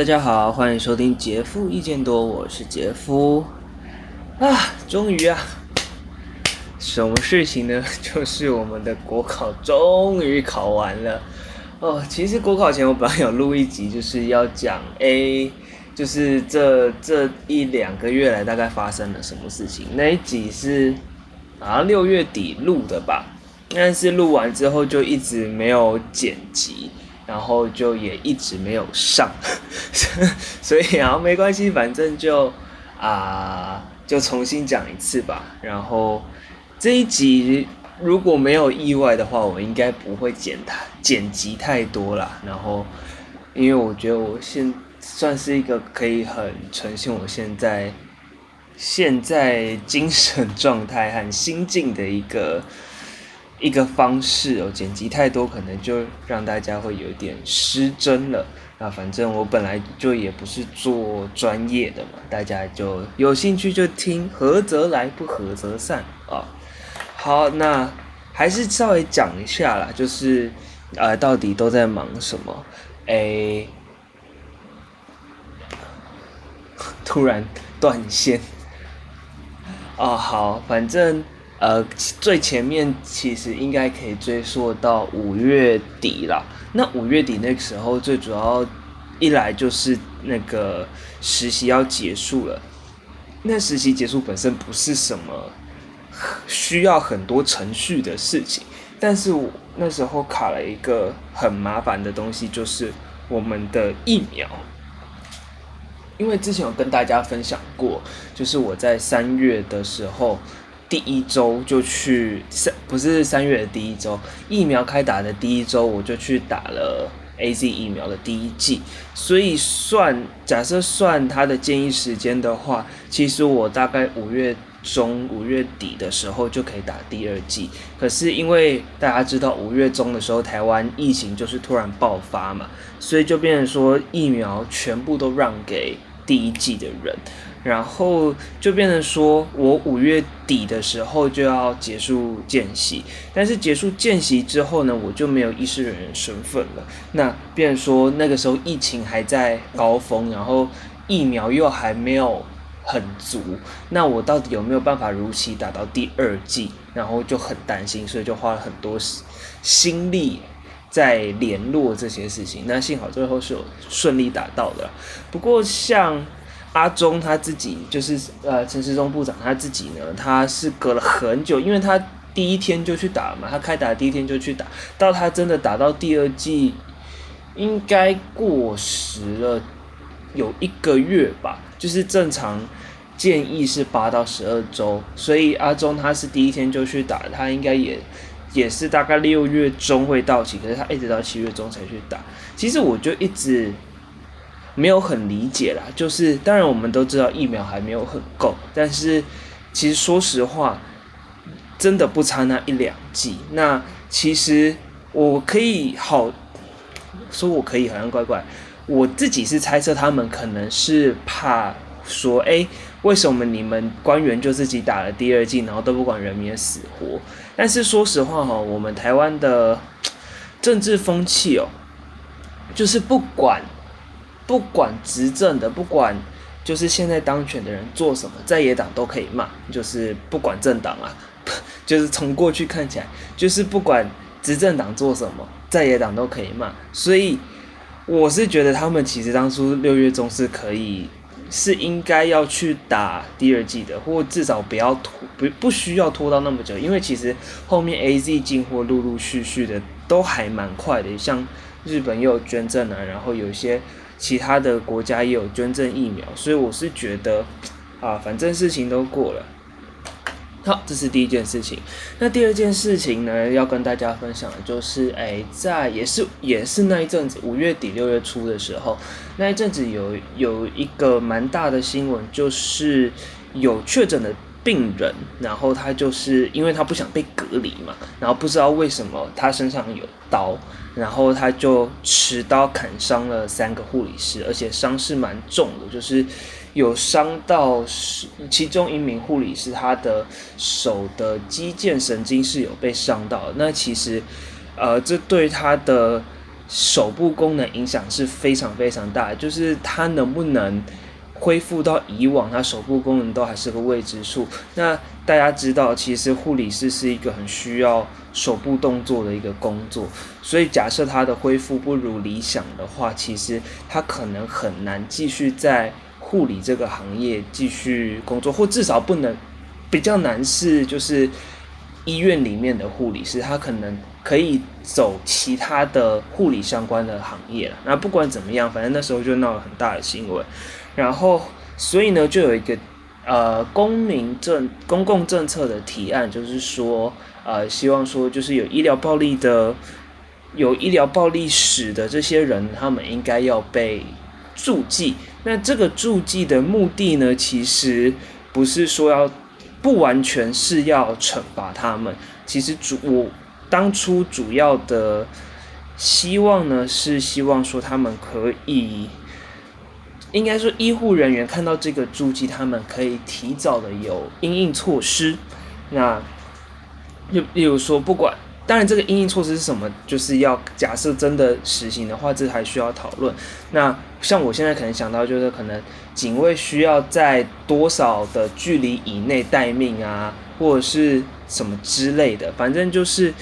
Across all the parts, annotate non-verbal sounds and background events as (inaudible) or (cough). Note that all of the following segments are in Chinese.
大家好，欢迎收听杰夫意见多，我是杰夫啊，终于啊，什么事情呢？(laughs) 就是我们的国考终于考完了哦。其实国考前我本来有录一集，就是要讲 A，就是这这一两个月来大概发生了什么事情。那一集是啊六月底录的吧，但是录完之后就一直没有剪辑。然后就也一直没有上，(laughs) 所以啊没关系，反正就啊、就重新讲一次吧。然后这一集如果没有意外的话，我应该不会剪太剪辑太多啦。然后因为我觉得我现算是一个可以很呈现我现在现在精神状态和心境的一个。一个方式哦，剪辑太多可能就让大家会有点失真了。那反正我本来就也不是做专业的嘛，大家就有兴趣就听，合则来，不合则散啊。好，那还是稍微讲一下啦，就是呃，到底都在忙什么？诶，突然断线。哦，好，反正。呃，最前面其实应该可以追溯到五月底啦。那五月底那个时候，最主要一来就是那个实习要结束了。那实习结束本身不是什么需要很多程序的事情，但是我那时候卡了一个很麻烦的东西，就是我们的疫苗。因为之前有跟大家分享过，就是我在三月的时候。第一周就去三，不是三月的第一周，疫苗开打的第一周，我就去打了 AZ 疫苗的第一剂。所以算假设算他的建议时间的话，其实我大概五月中、五月底的时候就可以打第二剂。可是因为大家知道五月中的时候台湾疫情就是突然爆发嘛，所以就变成说疫苗全部都让给第一剂的人。然后就变成说，我五月底的时候就要结束见习，但是结束见习之后呢，我就没有医师人员身份了。那变成说，那个时候疫情还在高峰，然后疫苗又还没有很足，那我到底有没有办法如期打到第二剂？然后就很担心，所以就花了很多心力在联络这些事情。那幸好最后是有顺利打到的。不过像。阿中他自己就是呃陈时中部长他自己呢，他是隔了很久，因为他第一天就去打嘛，他开打第一天就去打，到他真的打到第二季，应该过时了有一个月吧，就是正常建议是八到十二周，所以阿中他是第一天就去打，他应该也也是大概六月中会到期，可是他一直到七月中才去打，其实我就一直。没有很理解啦，就是当然我们都知道疫苗还没有很够，但是其实说实话，真的不差那一两剂。那其实我可以好说，我可以好像怪怪，我自己是猜测他们可能是怕说，哎，为什么你们官员就自己打了第二剂，然后都不管人民的死活？但是说实话哈，我们台湾的政治风气哦，就是不管。不管执政的，不管就是现在当权的人做什么，在野党都可以骂，就是不管政党啊，(laughs) 就是从过去看起来，就是不管执政党做什么，在野党都可以骂。所以我是觉得他们其实当初六月中是可以，是应该要去打第二季的，或至少不要拖，不不需要拖到那么久，因为其实后面 AZ 进货陆陆续续的都还蛮快的，像日本也有捐赠啊，然后有一些。其他的国家也有捐赠疫苗，所以我是觉得，啊，反正事情都过了。好，这是第一件事情。那第二件事情呢，要跟大家分享的就是，哎，在也是也是那一阵子，五月底六月初的时候，那一阵子有有一个蛮大的新闻，就是有确诊的病人，然后他就是因为他不想被隔离嘛，然后不知道为什么他身上有刀。然后他就持刀砍伤了三个护理师，而且伤势蛮重的，就是有伤到是其中一名护理师，他的手的肌腱神经是有被伤到。那其实，呃，这对他的手部功能影响是非常非常大的，就是他能不能恢复到以往，他手部功能都还是个未知数。那大家知道，其实护理师是一个很需要手部动作的一个工作，所以假设他的恢复不如理想的话，其实他可能很难继续在护理这个行业继续工作，或至少不能比较难是就是医院里面的护理师，他可能可以走其他的护理相关的行业了。那不管怎么样，反正那时候就闹了很大的新闻，然后所以呢，就有一个呃公民政公共政策的提案，就是说呃希望说就是有医疗暴力的有医疗暴力史的这些人，他们应该要被注记。那这个注记的目的呢，其实不是说要不完全是要惩罚他们，其实主我当初主要的希望呢，是希望说他们可以，应该说医护人员看到这个注记，他们可以提早的有应应措施。那就例如说不管。当然，这个应应措施是什么？就是要假设真的实行的话，这还需要讨论。那像我现在可能想到，就是可能警卫需要在多少的距离以内待命啊，或者是什么之类的。反正就是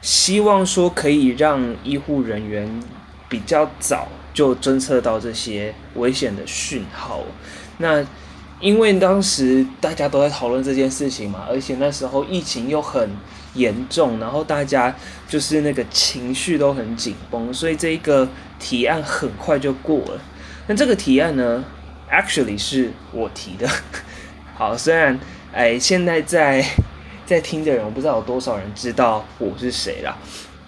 希望说可以让医护人员比较早就侦测到这些危险的讯号。那因为当时大家都在讨论这件事情嘛，而且那时候疫情又很严重，然后大家就是那个情绪都很紧绷，所以这一个提案很快就过了。那这个提案呢，actually 是我提的。好，虽然哎，现在在在听的人，我不知道有多少人知道我是谁啦。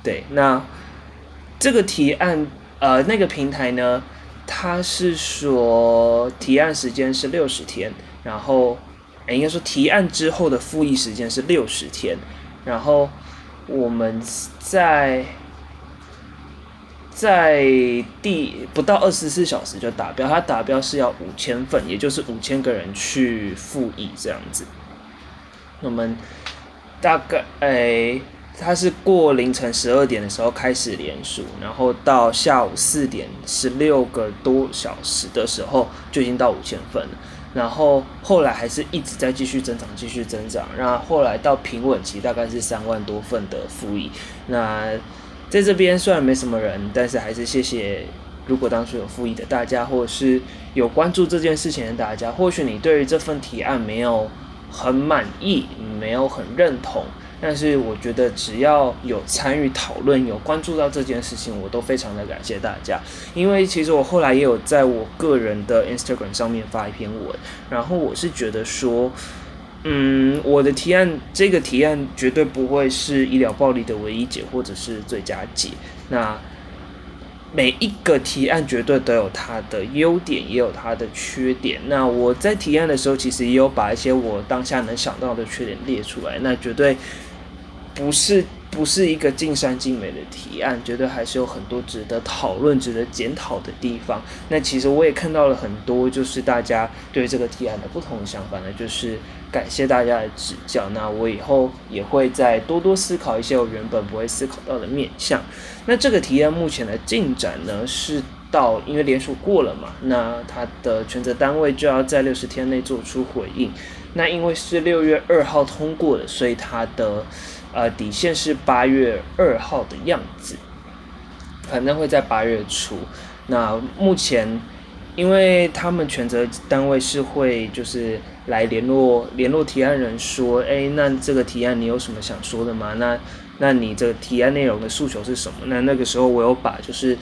对，那这个提案，呃，那个平台呢，它是说提案时间是六十天，然后哎，应该说提案之后的复议时间是六十天。然后我们在在第不到二十四小时就达标，它达标是要五千份，也就是五千个人去复议这样子。我们大概诶，他是过凌晨十二点的时候开始连署，然后到下午四点十六个多小时的时候就已经到五千份了。然后后来还是一直在继续增长，继续增长。然后后来到平稳期，大概是三万多份的复议。那在这边虽然没什么人，但是还是谢谢，如果当初有复议的大家，或者是有关注这件事情的大家，或许你对于这份提案没有很满意，没有很认同。但是我觉得只要有参与讨论、有关注到这件事情，我都非常的感谢大家。因为其实我后来也有在我个人的 Instagram 上面发一篇文，然后我是觉得说，嗯，我的提案这个提案绝对不会是医疗暴力的唯一解或者是最佳解。那每一个提案绝对都有它的优点，也有它的缺点。那我在提案的时候，其实也有把一些我当下能想到的缺点列出来。那绝对。不是不是一个尽善尽美的提案，觉得还是有很多值得讨论、值得检讨的地方。那其实我也看到了很多，就是大家对这个提案的不同想法呢，就是感谢大家的指教。那我以后也会再多多思考一些我原本不会思考到的面向。那这个提案目前的进展呢，是到因为连署过了嘛，那它的权责单位就要在六十天内做出回应。那因为是六月二号通过的，所以它的。呃，底线是八月二号的样子，反正会在八月初。那目前，因为他们权责单位是会就是来联络联络提案人说，哎，那这个提案你有什么想说的吗？那那你这个提案内容的诉求是什么？那那个时候我有把就是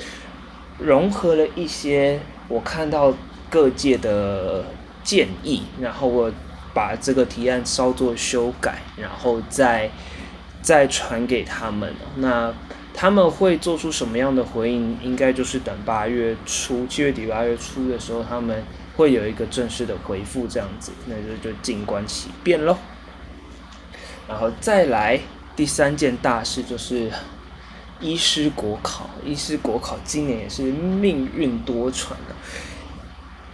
融合了一些我看到各界的建议，然后我把这个提案稍作修改，然后再。再传给他们，那他们会做出什么样的回应？应该就是等八月初、七月底、八月初的时候，他们会有一个正式的回复，这样子，那就就静观其变喽。然后再来第三件大事就是医师国考，医师国考今年也是命运多舛的。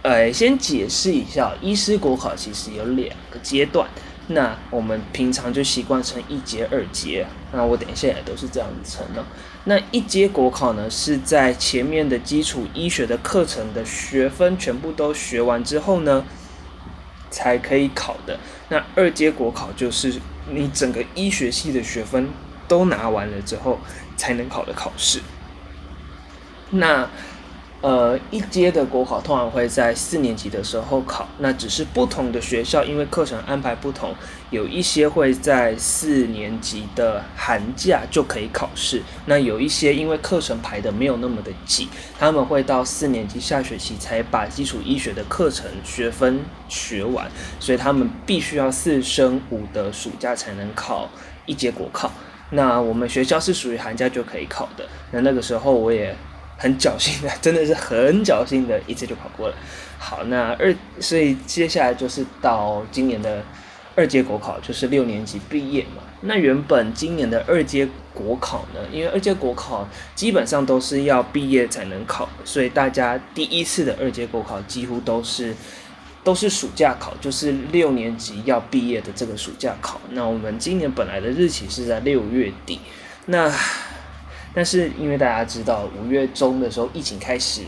呃，先解释一下，医师国考其实有两个阶段。那我们平常就习惯称一阶、二阶，那我等一下也都是这样子称的。那一阶国考呢，是在前面的基础医学的课程的学分全部都学完之后呢，才可以考的。那二阶国考就是你整个医学系的学分都拿完了之后才能考的考试。那。呃，一阶的国考通常会在四年级的时候考，那只是不同的学校因为课程安排不同，有一些会在四年级的寒假就可以考试，那有一些因为课程排得没有那么的紧，他们会到四年级下学期才把基础医学的课程学分学完，所以他们必须要四升五的暑假才能考一阶国考。那我们学校是属于寒假就可以考的，那那个时候我也。很侥幸的，真的是很侥幸的，一次就考过了。好，那二，所以接下来就是到今年的二阶国考，就是六年级毕业嘛。那原本今年的二阶国考呢，因为二阶国考基本上都是要毕业才能考，所以大家第一次的二阶国考几乎都是都是暑假考，就是六年级要毕业的这个暑假考。那我们今年本来的日期是在六月底，那。但是因为大家知道，五月中的时候疫情开始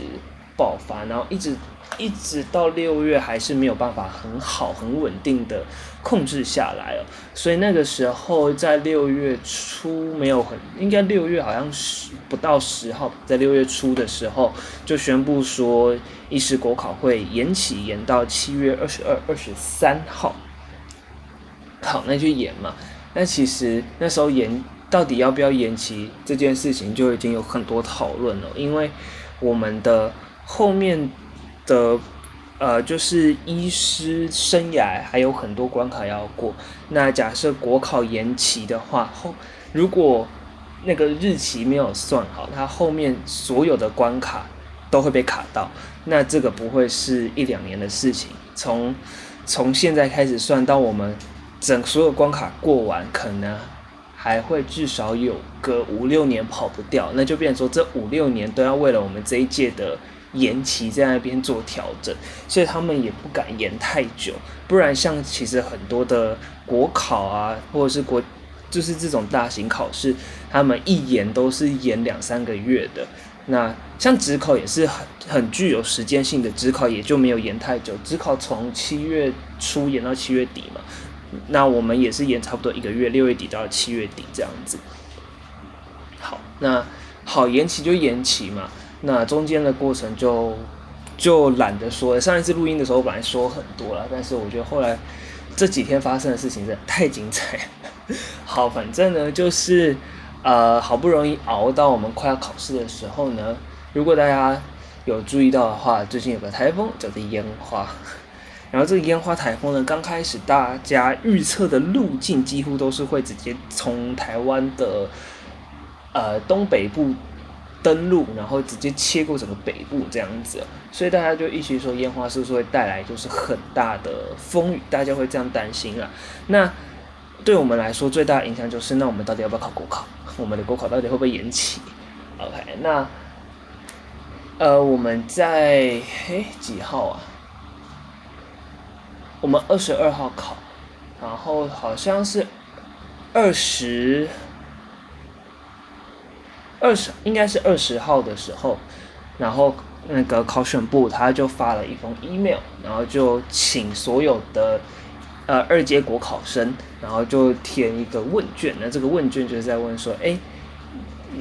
爆发，然后一直一直到六月还是没有办法很好很稳定的控制下来哦，所以那个时候在六月初没有很，应该六月好像是不到十号，在六月初的时候就宣布说，医师国考会延期，延到七月二十二、二十三号。好，那就延嘛。那其实那时候延。到底要不要延期这件事情就已经有很多讨论了，因为我们的后面的呃就是医师生涯还有很多关卡要过。那假设国考延期的话，后如果那个日期没有算好，它后面所有的关卡都会被卡到。那这个不会是一两年的事情，从从现在开始算到我们整所有关卡过完，可能。还会至少有个五六年跑不掉，那就变成说这五六年都要为了我们这一届的延期在那边做调整，所以他们也不敢延太久，不然像其实很多的国考啊，或者是国就是这种大型考试，他们一延都是延两三个月的。那像职考也是很很具有时间性的，职考也就没有延太久，职考从七月初延到七月底嘛。那我们也是延差不多一个月，六月底到七月底这样子。好，那好延期就延期嘛，那中间的过程就就懒得说了。上一次录音的时候本来说很多了，但是我觉得后来这几天发生的事情真的太精彩。(laughs) 好，反正呢就是呃好不容易熬到我们快要考试的时候呢，如果大家有注意到的话，最近有个台风叫做烟花。然后这个烟花台风呢，刚开始大家预测的路径几乎都是会直接从台湾的呃东北部登陆，然后直接切过整个北部这样子，所以大家就一起说烟花是不是会带来就是很大的风雨，大家会这样担心啊。那对我们来说最大的影响就是，那我们到底要不要考国考？我们的国考到底会不会延期？OK，那呃我们在嘿几号啊？我们二十二号考，然后好像是二十二十，应该是二十号的时候，然后那个考选部他就发了一封 email，然后就请所有的呃二阶国考生，然后就填一个问卷，那这个问卷就是在问说，哎。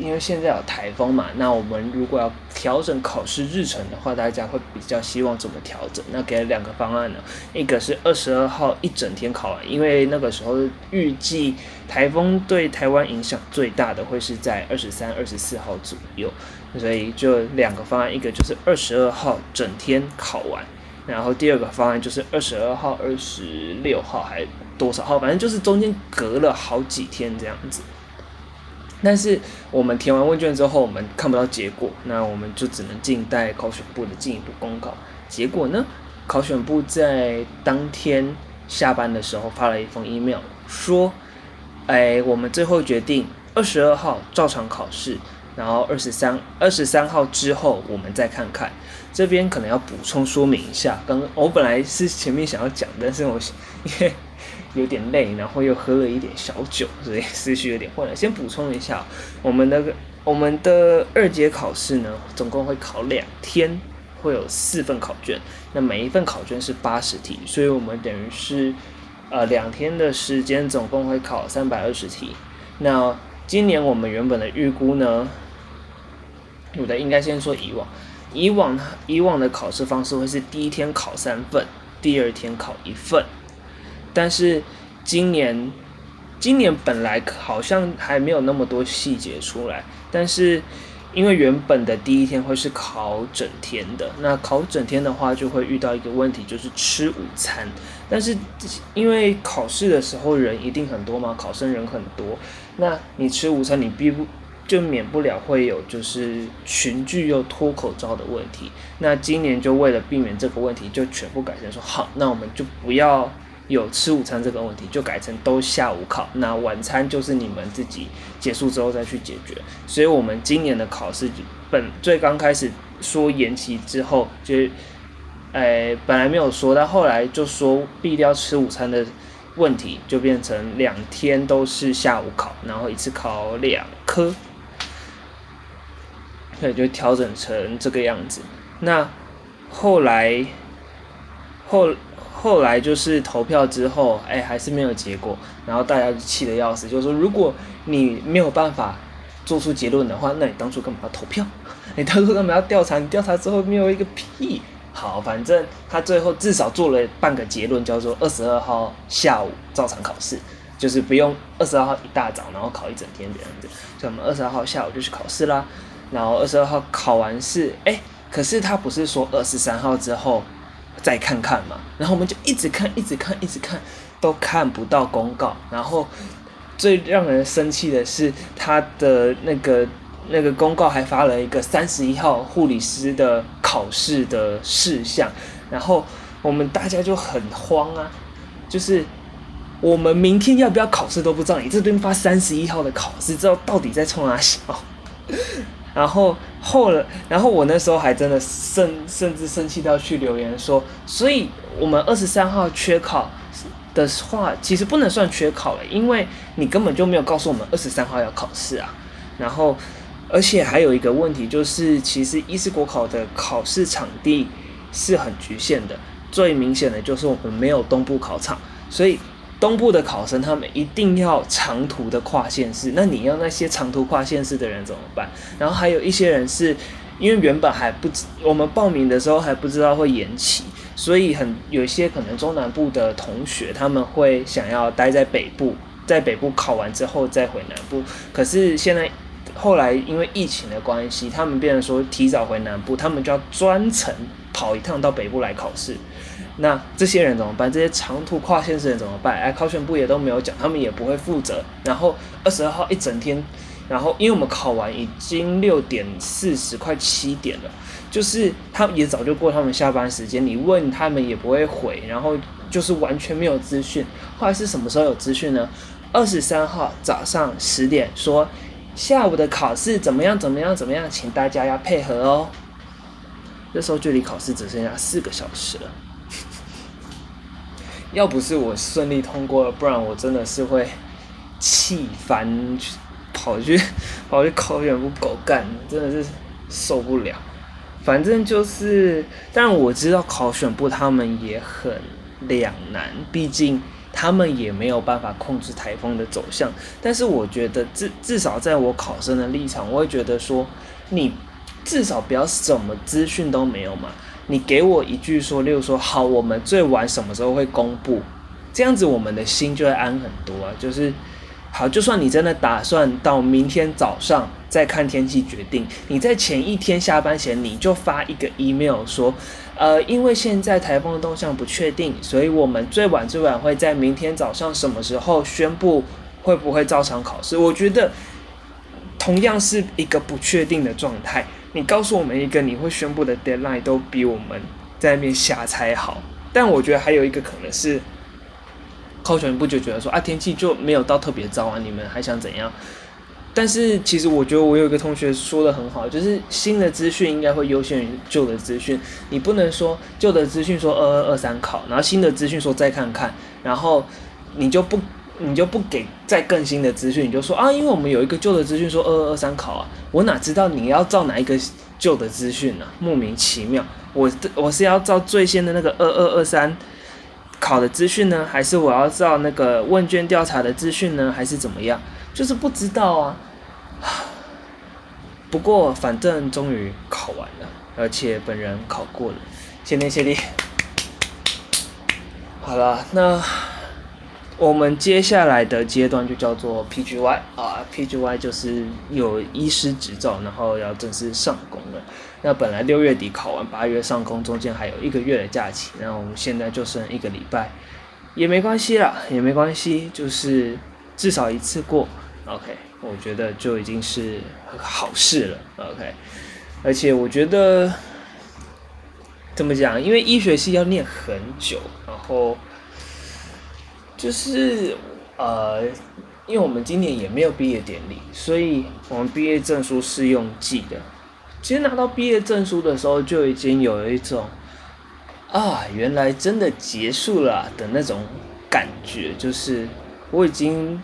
因为现在有台风嘛，那我们如果要调整考试日程的话，大家会比较希望怎么调整？那给了两个方案呢，一个是二十二号一整天考完，因为那个时候预计台风对台湾影响最大的会是在二十三、二十四号左右，所以就两个方案，一个就是二十二号整天考完，然后第二个方案就是二十二号、二十六号还多少号，反正就是中间隔了好几天这样子。但是我们填完问卷之后，我们看不到结果，那我们就只能静待考选部的进一步公告。结果呢，考选部在当天下班的时候发了一封 email，说：“哎，我们最后决定二十二号照常考试，然后二十三二十三号之后我们再看看。”这边可能要补充说明一下，刚刚我本来是前面想要讲，但是我因为。有点累，然后又喝了一点小酒，所以思绪有点混乱。先补充一下，我们那个我们的二阶考试呢，总共会考两天，会有四份考卷，那每一份考卷是八十题，所以我们等于是呃两天的时间，总共会考三百二十题。那今年我们原本的预估呢，有的应该先说以往，以往以往的考试方式会是第一天考三份，第二天考一份，但是今年。今年本来好像还没有那么多细节出来，但是因为原本的第一天会是考整天的，那考整天的话就会遇到一个问题，就是吃午餐。但是因为考试的时候人一定很多嘛，考生人很多，那你吃午餐你必不就免不了会有就是群聚又脱口罩的问题。那今年就为了避免这个问题，就全部改成说好，那我们就不要。有吃午餐这个问题，就改成都下午考，那晚餐就是你们自己结束之后再去解决。所以，我们今年的考试本最刚开始说延期之后，就，诶、本来没有说，但后来就说必须要吃午餐的问题，就变成两天都是下午考，然后一次考两科，对，就调整成这个样子。那后来后。后来就是投票之后，哎，还是没有结果，然后大家就气得要死，就是说，如果你没有办法做出结论的话，那你当初干嘛要投票？(laughs) 你当初干嘛要调查？你调查之后没有一个屁。好，反正他最后至少做了半个结论，叫做二十二号下午照常考试，就是不用二十二号一大早然后考一整天这样子。所以我们二十二号下午就去考试啦，然后二十二号考完试，哎，可是他不是说二十三号之后。再看看嘛，然后我们就一直看，一直看，一直看，都看不到公告。然后最让人生气的是，他的那个那个公告还发了一个三十一号护理师的考试的事项。然后我们大家就很慌啊，就是我们明天要不要考试都不知道，你这边发三十一号的考试，知道到底在冲哪笑？然后后来，然后我那时候还真的甚甚至生气到去留言说，所以我们二十三号缺考的话，其实不能算缺考了，因为你根本就没有告诉我们二十三号要考试啊。然后，而且还有一个问题就是，其实医师国考的考试场地是很局限的，最明显的就是我们没有东部考场，所以。东部的考生，他们一定要长途的跨县市，那你要那些长途跨县市的人怎么办？然后还有一些人是，因为原本还不知，我们报名的时候还不知道会延期，所以很有一些可能中南部的同学，他们会想要待在北部，在北部考完之后再回南部。可是现在后来因为疫情的关系，他们变成说提早回南部，他们就要专程跑一趟到北部来考试。那这些人怎么办？这些长途跨县市人怎么办？哎，考选部也都没有讲，他们也不会负责。然后二十二号一整天，然后因为我们考完已经六点四十，快七点了，就是他们也早就过他们下班时间，你问他们也不会回，然后就是完全没有资讯。后来是什么时候有资讯呢？二十三号早上十点说下午的考试怎么样？怎么样？怎么样？请大家要配合哦。这时候距离考试只剩下四个小时了。(laughs) 要不是我顺利通过了，不然我真的是会气翻，跑去 (laughs) 跑去考选部狗干，真的是受不了。反正就是，但我知道考选部他们也很两难，毕竟他们也没有办法控制台风的走向。但是我觉得至至少在我考生的立场，我会觉得说，你至少不要什么资讯都没有嘛。你给我一句说，例如说，好，我们最晚什么时候会公布？这样子我们的心就会安很多啊。就是，好，就算你真的打算到明天早上再看天气决定，你在前一天下班前你就发一个 email 说，呃，因为现在台风的动向不确定，所以我们最晚最晚会在明天早上什么时候宣布会不会照常考试？我觉得同样是一个不确定的状态。你告诉我们一个你会宣布的 deadline 都比我们在那边瞎猜好，但我觉得还有一个可能是，考选部就觉得说啊，天气就没有到特别糟啊，你们还想怎样？但是其实我觉得我有一个同学说的很好，就是新的资讯应该会优先于旧的资讯，你不能说旧的资讯说二二二三考，然后新的资讯说再看看，然后你就不你就不给再更新的资讯，你就说啊，因为我们有一个旧的资讯说二二二三考啊，我哪知道你要照哪一个旧的资讯呢？莫名其妙，我我是要照最新的那个二二二三考的资讯呢，还是我要照那个问卷调查的资讯呢，还是怎么样？就是不知道啊。(sighs) 不过反正终于考完了，而且本人考过了，谢天谢地。好了，那。我们接下来的阶段就叫做 PGY 啊，PGY 就是有医师执照，然后要正式上工了。那本来六月底考完，八月上工，中间还有一个月的假期，那我们现在就剩一个礼拜，也没关系啦，也没关系，就是至少一次过，OK，我觉得就已经是好事了，OK。而且我觉得怎么讲，因为医学系要念很久，然后。就是呃，因为我们今年也没有毕业典礼，所以我们毕业证书是用寄的。其实拿到毕业证书的时候，就已经有一种啊，原来真的结束了的那种感觉。就是我已经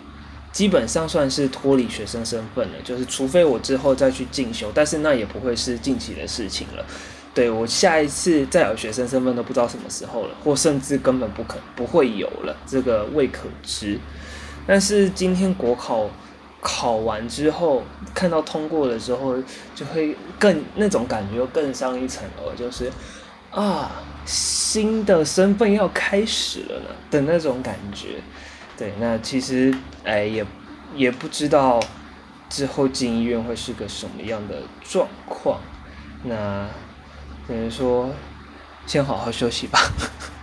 基本上算是脱离学生身份了，就是除非我之后再去进修，但是那也不会是近期的事情了。对，我下一次再有学生身份都不知道什么时候了，或甚至根本不可不会有了，这个未可知。但是今天国考考完之后，看到通过的时候，就会更那种感觉又更上一层楼，就是啊，新的身份要开始了呢的那种感觉。对，那其实哎也也不知道之后进医院会是个什么样的状况，那。只能说，先好好休息吧，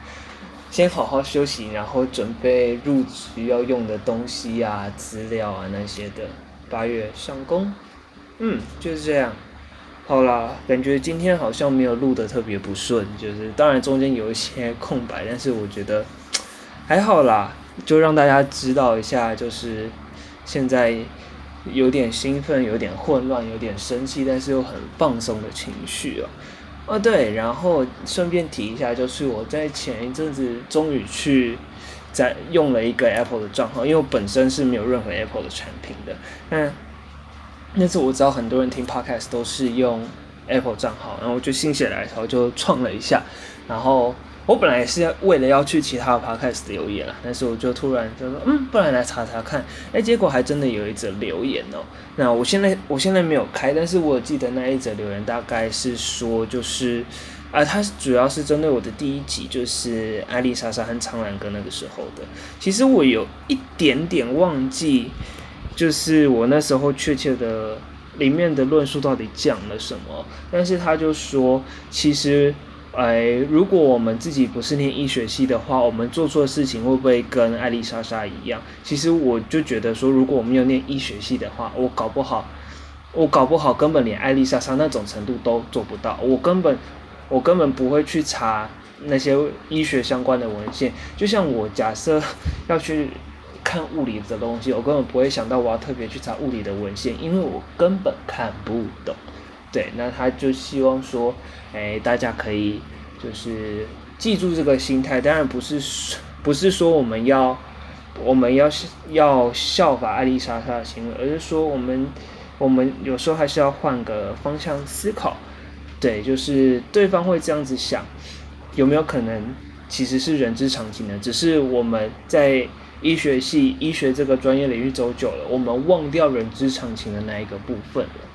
(laughs) 先好好休息，然后准备入职要用的东西啊、资料啊那些的。八月上工，嗯，就是这样。好啦，感觉今天好像没有录得特别不顺，就是当然中间有一些空白，但是我觉得还好啦，就让大家知道一下，就是现在有点兴奋、有点混乱、有点生气，但是又很放松的情绪啊。啊，对，然后顺便提一下，就是我在前一阵子终于去在用了一个 Apple 的账号，因为我本身是没有任何 Apple 的产品的。那那次我知道很多人听 Podcast 都是用 Apple 账号，然后我就心血来潮就创了一下，然后。我本来也是要为了要去其他的 podcast 留言了，但是我就突然就说，嗯，不然来查查看，哎，结果还真的有一则留言哦。那我现在我现在没有开，但是我记得那一则留言大概是说，就是啊，它主要是针对我的第一集，就是艾丽莎莎和苍兰哥那个时候的。其实我有一点点忘记，就是我那时候确切的里面的论述到底讲了什么，但是他就说，其实。哎，如果我们自己不是念医学系的话，我们做错事情会不会跟艾丽莎莎一样？其实我就觉得说，如果我没有念医学系的话，我搞不好，我搞不好根本连艾丽莎莎那种程度都做不到。我根本，我根本不会去查那些医学相关的文献。就像我假设 (laughs) 要去看物理的东西，我根本不会想到我要特别去查物理的文献，因为我根本看不懂。对，那他就希望说，哎，大家可以就是记住这个心态。当然不是不是说我们要我们要要效法艾丽莎莎的行为，而是说我们我们有时候还是要换个方向思考。对，就是对方会这样子想，有没有可能其实是人之常情呢？只是我们在医学系医学这个专业领域走久了，我们忘掉人之常情的那一个部分了。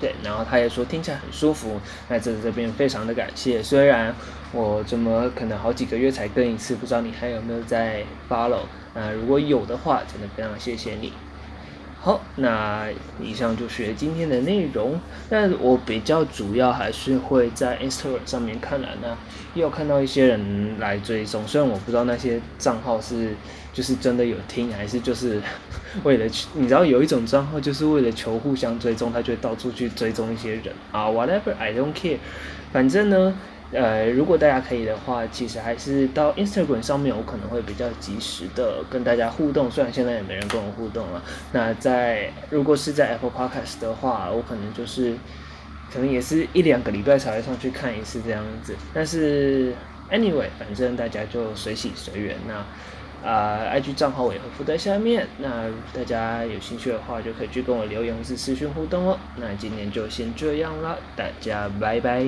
对，然后他也说听起来很舒服，那在这边非常的感谢。虽然我这么可能好几个月才更一次，不知道你还有没有在 follow？那如果有的话，真的非常谢谢你。好，那以上就是今天的内容。但我比较主要还是会在 Instagram 上面看了，那也有看到一些人来追踪，虽然我不知道那些账号是就是真的有听，还是就是 (laughs) 为了你知道有一种账号就是为了求互相追踪，他就会到处去追踪一些人啊，whatever I don't care，反正呢。呃，如果大家可以的话，其实还是到 Instagram 上面，我可能会比较及时的跟大家互动。虽然现在也没人跟我互动了。那在如果是在 Apple Podcast 的话，我可能就是可能也是一两个礼拜才会上去看一次这样子。但是 Anyway，反正大家就随喜随缘。那啊，IG 账号我也会附在下面。那大家有兴趣的话，就可以去跟我留言或是私讯互动哦。那今天就先这样了，大家拜拜。